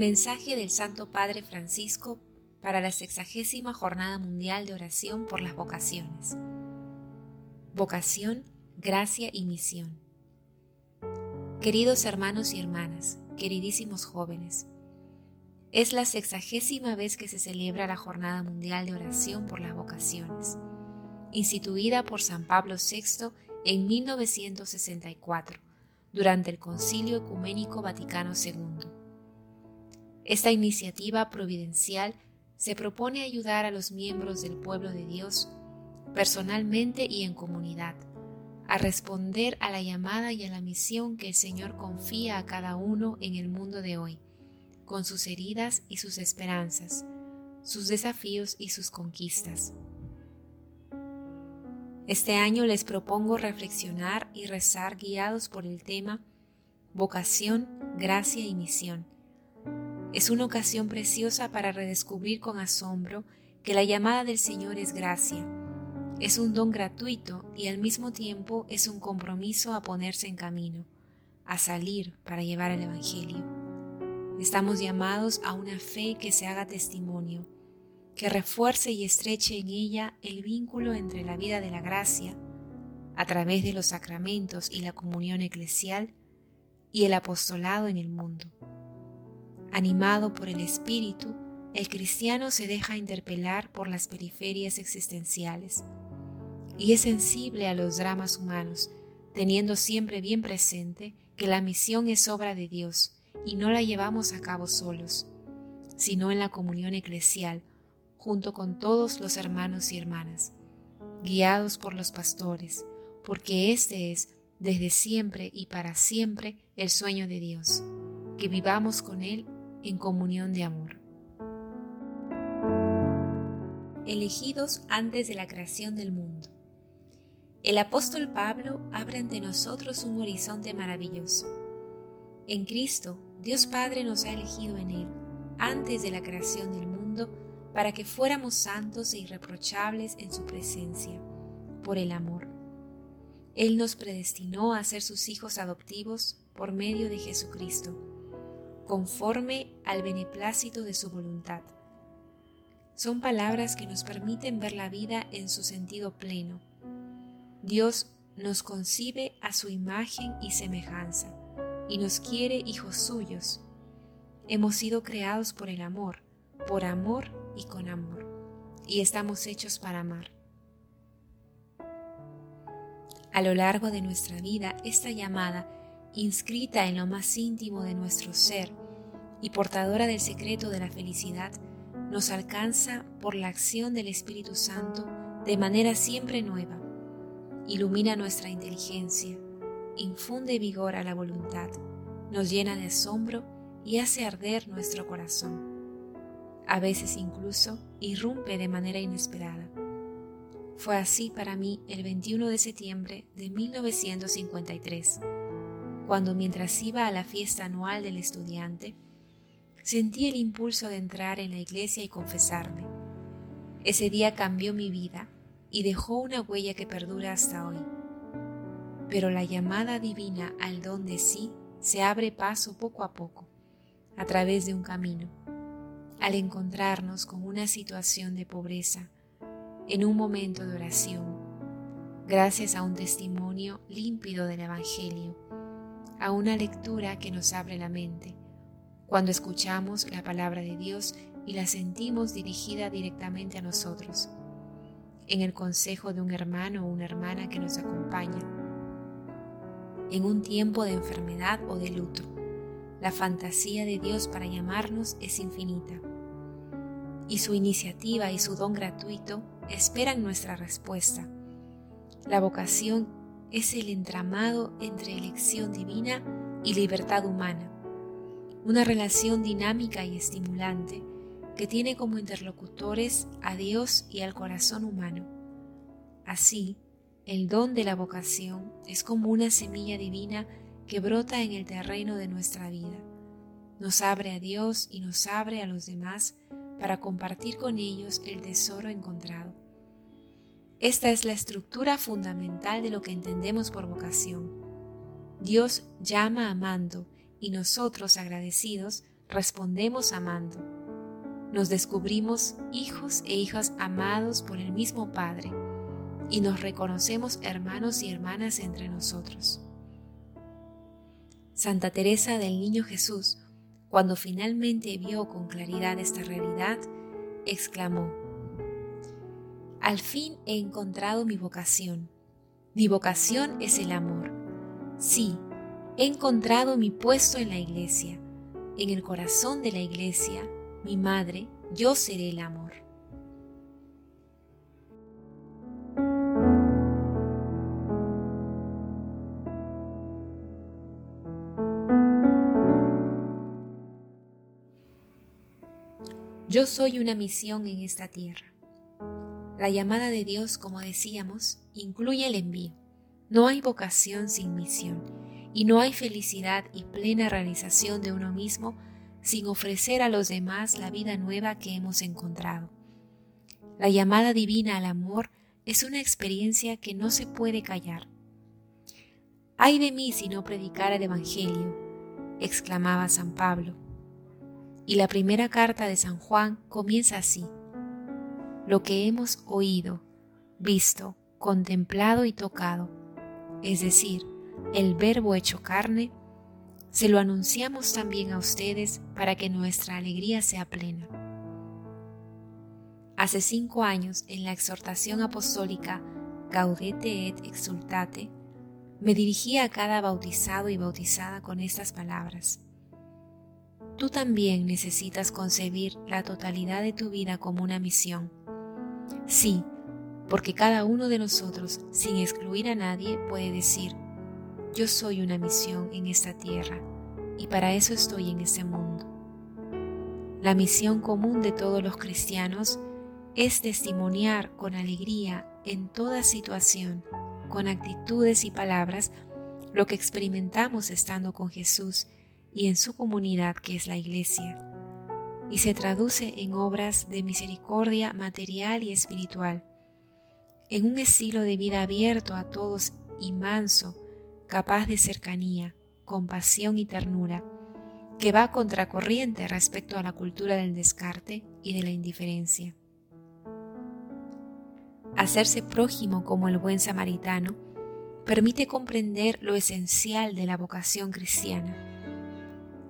Mensaje del Santo Padre Francisco para la sexagésima Jornada Mundial de Oración por las Vocaciones. Vocación, gracia y misión. Queridos hermanos y hermanas, queridísimos jóvenes, es la sexagésima vez que se celebra la Jornada Mundial de Oración por las Vocaciones, instituida por San Pablo VI en 1964, durante el Concilio Ecuménico Vaticano II. Esta iniciativa providencial se propone ayudar a los miembros del pueblo de Dios, personalmente y en comunidad, a responder a la llamada y a la misión que el Señor confía a cada uno en el mundo de hoy con sus heridas y sus esperanzas, sus desafíos y sus conquistas. Este año les propongo reflexionar y rezar guiados por el tema Vocación, Gracia y Misión. Es una ocasión preciosa para redescubrir con asombro que la llamada del Señor es gracia. Es un don gratuito y al mismo tiempo es un compromiso a ponerse en camino, a salir para llevar el Evangelio. Estamos llamados a una fe que se haga testimonio, que refuerce y estreche en ella el vínculo entre la vida de la gracia, a través de los sacramentos y la comunión eclesial, y el apostolado en el mundo. Animado por el Espíritu, el cristiano se deja interpelar por las periferias existenciales y es sensible a los dramas humanos, teniendo siempre bien presente que la misión es obra de Dios y no la llevamos a cabo solos, sino en la comunión eclesial, junto con todos los hermanos y hermanas, guiados por los pastores, porque este es, desde siempre y para siempre, el sueño de Dios, que vivamos con Él en comunión de amor. Elegidos antes de la creación del mundo. El apóstol Pablo abre ante nosotros un horizonte maravilloso. En Cristo Dios Padre nos ha elegido en Él, antes de la creación del mundo, para que fuéramos santos e irreprochables en su presencia, por el amor. Él nos predestinó a ser sus hijos adoptivos por medio de Jesucristo, conforme al beneplácito de su voluntad. Son palabras que nos permiten ver la vida en su sentido pleno. Dios nos concibe a su imagen y semejanza y nos quiere hijos suyos. Hemos sido creados por el amor, por amor y con amor, y estamos hechos para amar. A lo largo de nuestra vida, esta llamada, inscrita en lo más íntimo de nuestro ser y portadora del secreto de la felicidad, nos alcanza por la acción del Espíritu Santo de manera siempre nueva. Ilumina nuestra inteligencia, infunde vigor a la voluntad, nos llena de asombro y hace arder nuestro corazón. A veces incluso irrumpe de manera inesperada. Fue así para mí el 21 de septiembre de 1953, cuando mientras iba a la fiesta anual del estudiante, sentí el impulso de entrar en la iglesia y confesarme. Ese día cambió mi vida y dejó una huella que perdura hasta hoy pero la llamada divina al don de sí se abre paso poco a poco, a través de un camino, al encontrarnos con una situación de pobreza, en un momento de oración, gracias a un testimonio límpido del Evangelio, a una lectura que nos abre la mente, cuando escuchamos la palabra de Dios y la sentimos dirigida directamente a nosotros, en el consejo de un hermano o una hermana que nos acompaña, en un tiempo de enfermedad o de luto. La fantasía de Dios para llamarnos es infinita. Y su iniciativa y su don gratuito esperan nuestra respuesta. La vocación es el entramado entre elección divina y libertad humana, una relación dinámica y estimulante que tiene como interlocutores a Dios y al corazón humano. Así, el don de la vocación es como una semilla divina que brota en el terreno de nuestra vida. Nos abre a Dios y nos abre a los demás para compartir con ellos el tesoro encontrado. Esta es la estructura fundamental de lo que entendemos por vocación. Dios llama amando y nosotros, agradecidos, respondemos amando. Nos descubrimos hijos e hijas amados por el mismo Padre y nos reconocemos hermanos y hermanas entre nosotros. Santa Teresa del Niño Jesús, cuando finalmente vio con claridad esta realidad, exclamó, Al fin he encontrado mi vocación. Mi vocación es el amor. Sí, he encontrado mi puesto en la iglesia. En el corazón de la iglesia, mi madre, yo seré el amor. Yo soy una misión en esta tierra. La llamada de Dios, como decíamos, incluye el envío. No hay vocación sin misión y no hay felicidad y plena realización de uno mismo sin ofrecer a los demás la vida nueva que hemos encontrado. La llamada divina al amor es una experiencia que no se puede callar. Ay de mí si no predicara el Evangelio, exclamaba San Pablo y la primera carta de San Juan comienza así. Lo que hemos oído, visto, contemplado y tocado, es decir, el verbo hecho carne, se lo anunciamos también a ustedes para que nuestra alegría sea plena. Hace cinco años, en la exhortación apostólica Gaudete et Exultate, me dirigía a cada bautizado y bautizada con estas palabras tú también necesitas concebir la totalidad de tu vida como una misión. Sí, porque cada uno de nosotros, sin excluir a nadie, puede decir, yo soy una misión en esta tierra y para eso estoy en este mundo. La misión común de todos los cristianos es testimoniar con alegría en toda situación, con actitudes y palabras, lo que experimentamos estando con Jesús y en su comunidad que es la Iglesia, y se traduce en obras de misericordia material y espiritual, en un estilo de vida abierto a todos y manso, capaz de cercanía, compasión y ternura, que va contracorriente respecto a la cultura del descarte y de la indiferencia. Hacerse prójimo como el buen samaritano permite comprender lo esencial de la vocación cristiana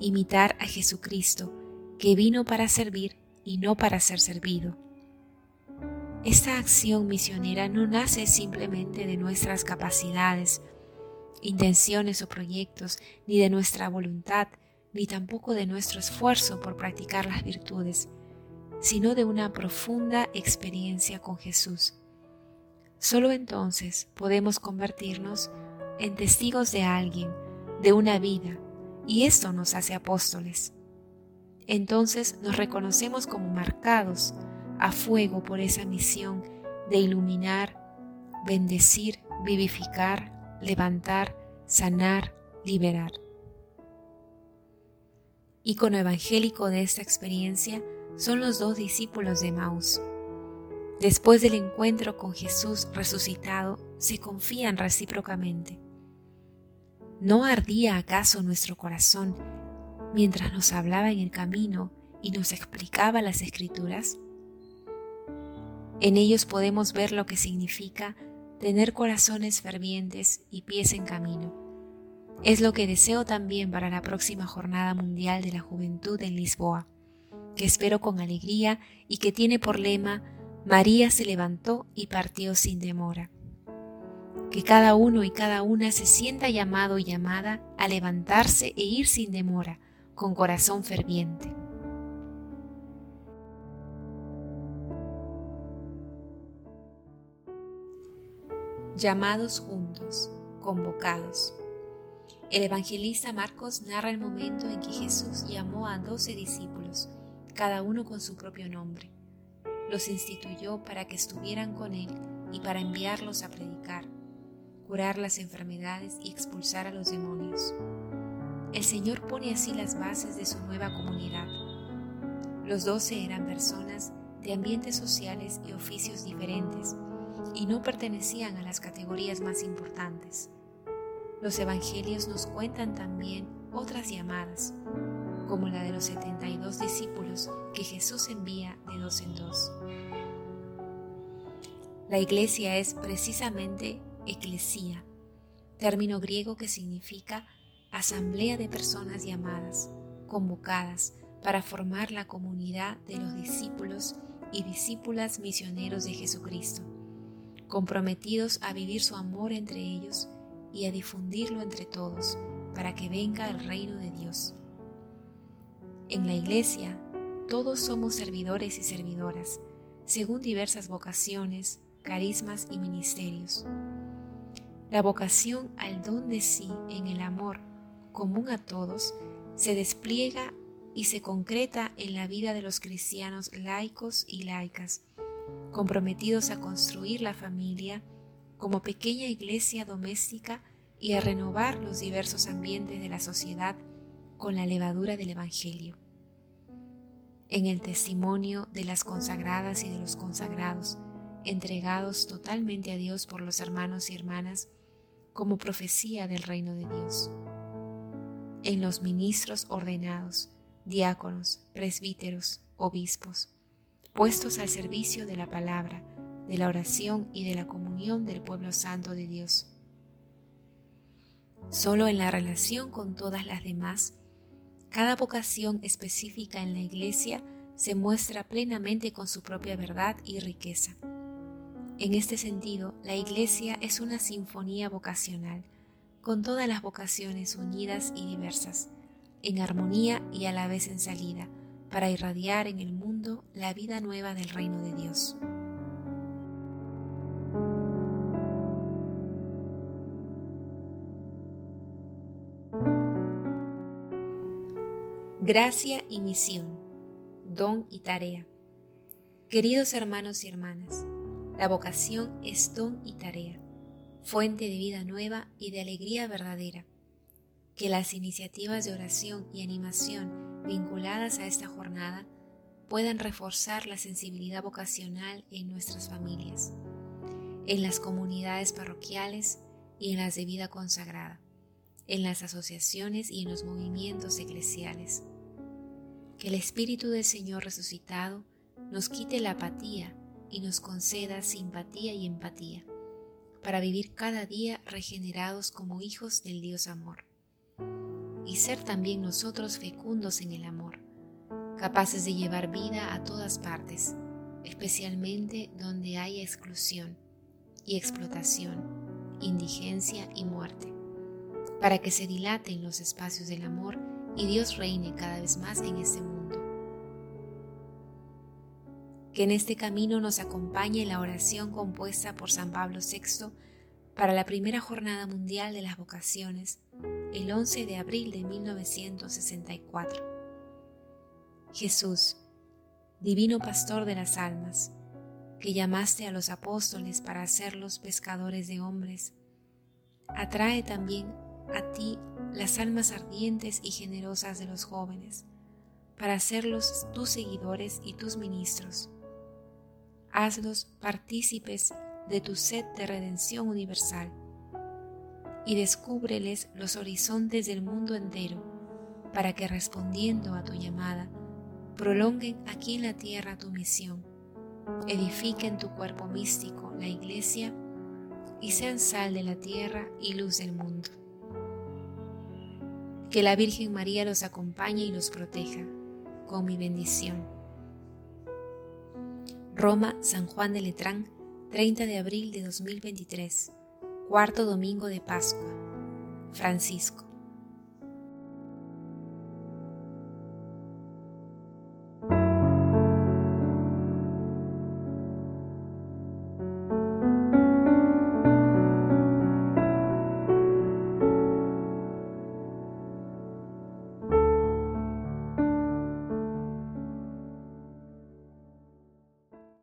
imitar a Jesucristo, que vino para servir y no para ser servido. Esta acción misionera no nace simplemente de nuestras capacidades, intenciones o proyectos, ni de nuestra voluntad, ni tampoco de nuestro esfuerzo por practicar las virtudes, sino de una profunda experiencia con Jesús. Solo entonces podemos convertirnos en testigos de alguien, de una vida, y esto nos hace apóstoles. Entonces nos reconocemos como marcados a fuego por esa misión de iluminar, bendecir, vivificar, levantar, sanar, liberar. Icono evangélico de esta experiencia son los dos discípulos de Maús. Después del encuentro con Jesús resucitado, se confían recíprocamente. ¿No ardía acaso nuestro corazón mientras nos hablaba en el camino y nos explicaba las escrituras? En ellos podemos ver lo que significa tener corazones fervientes y pies en camino. Es lo que deseo también para la próxima Jornada Mundial de la Juventud en Lisboa, que espero con alegría y que tiene por lema María se levantó y partió sin demora que cada uno y cada una se sienta llamado y llamada a levantarse e ir sin demora, con corazón ferviente. Llamados juntos, convocados. El evangelista Marcos narra el momento en que Jesús llamó a doce discípulos, cada uno con su propio nombre. Los instituyó para que estuvieran con él y para enviarlos a predicar curar las enfermedades y expulsar a los demonios. El Señor pone así las bases de su nueva comunidad. Los doce eran personas de ambientes sociales y oficios diferentes y no pertenecían a las categorías más importantes. Los evangelios nos cuentan también otras llamadas, como la de los 72 discípulos que Jesús envía de dos en dos. La iglesia es precisamente eclesía, término griego que significa asamblea de personas llamadas, convocadas para formar la comunidad de los discípulos y discípulas misioneros de Jesucristo, comprometidos a vivir su amor entre ellos y a difundirlo entre todos para que venga el reino de Dios. En la iglesia, todos somos servidores y servidoras, según diversas vocaciones, carismas y ministerios. La vocación al don de sí en el amor común a todos se despliega y se concreta en la vida de los cristianos laicos y laicas, comprometidos a construir la familia como pequeña iglesia doméstica y a renovar los diversos ambientes de la sociedad con la levadura del Evangelio. En el testimonio de las consagradas y de los consagrados, entregados totalmente a Dios por los hermanos y hermanas, como profecía del reino de Dios. En los ministros ordenados, diáconos, presbíteros, obispos, puestos al servicio de la palabra, de la oración y de la comunión del pueblo santo de Dios. Solo en la relación con todas las demás, cada vocación específica en la Iglesia se muestra plenamente con su propia verdad y riqueza. En este sentido, la Iglesia es una sinfonía vocacional, con todas las vocaciones unidas y diversas, en armonía y a la vez en salida, para irradiar en el mundo la vida nueva del reino de Dios. Gracia y misión, don y tarea. Queridos hermanos y hermanas, la vocación es don y tarea, fuente de vida nueva y de alegría verdadera que las iniciativas de oración y animación vinculadas a esta jornada puedan reforzar la sensibilidad vocacional en nuestras familias, en las comunidades parroquiales y en las de vida consagrada, en las asociaciones y en los movimientos eclesiales. Que el Espíritu del Señor resucitado nos quite la apatía y nos conceda simpatía y empatía, para vivir cada día regenerados como hijos del Dios amor y ser también nosotros fecundos en el amor, capaces de llevar vida a todas partes, especialmente donde hay exclusión y explotación, indigencia y muerte, para que se dilaten los espacios del amor y Dios reine cada vez más en este mundo. Que en este camino nos acompañe la oración compuesta por San Pablo VI para la primera jornada mundial de las vocaciones el 11 de abril de 1964. Jesús, divino pastor de las almas, que llamaste a los apóstoles para hacerlos pescadores de hombres, atrae también a ti las almas ardientes y generosas de los jóvenes, para hacerlos tus seguidores y tus ministros. Hazlos partícipes de tu sed de redención universal y descúbreles los horizontes del mundo entero, para que respondiendo a tu llamada, prolonguen aquí en la tierra tu misión, edifiquen tu cuerpo místico, la iglesia, y sean sal de la tierra y luz del mundo. Que la Virgen María los acompañe y los proteja, con mi bendición. Roma, San Juan de Letrán, 30 de abril de 2023 cuarto domingo de Pascua. Francisco.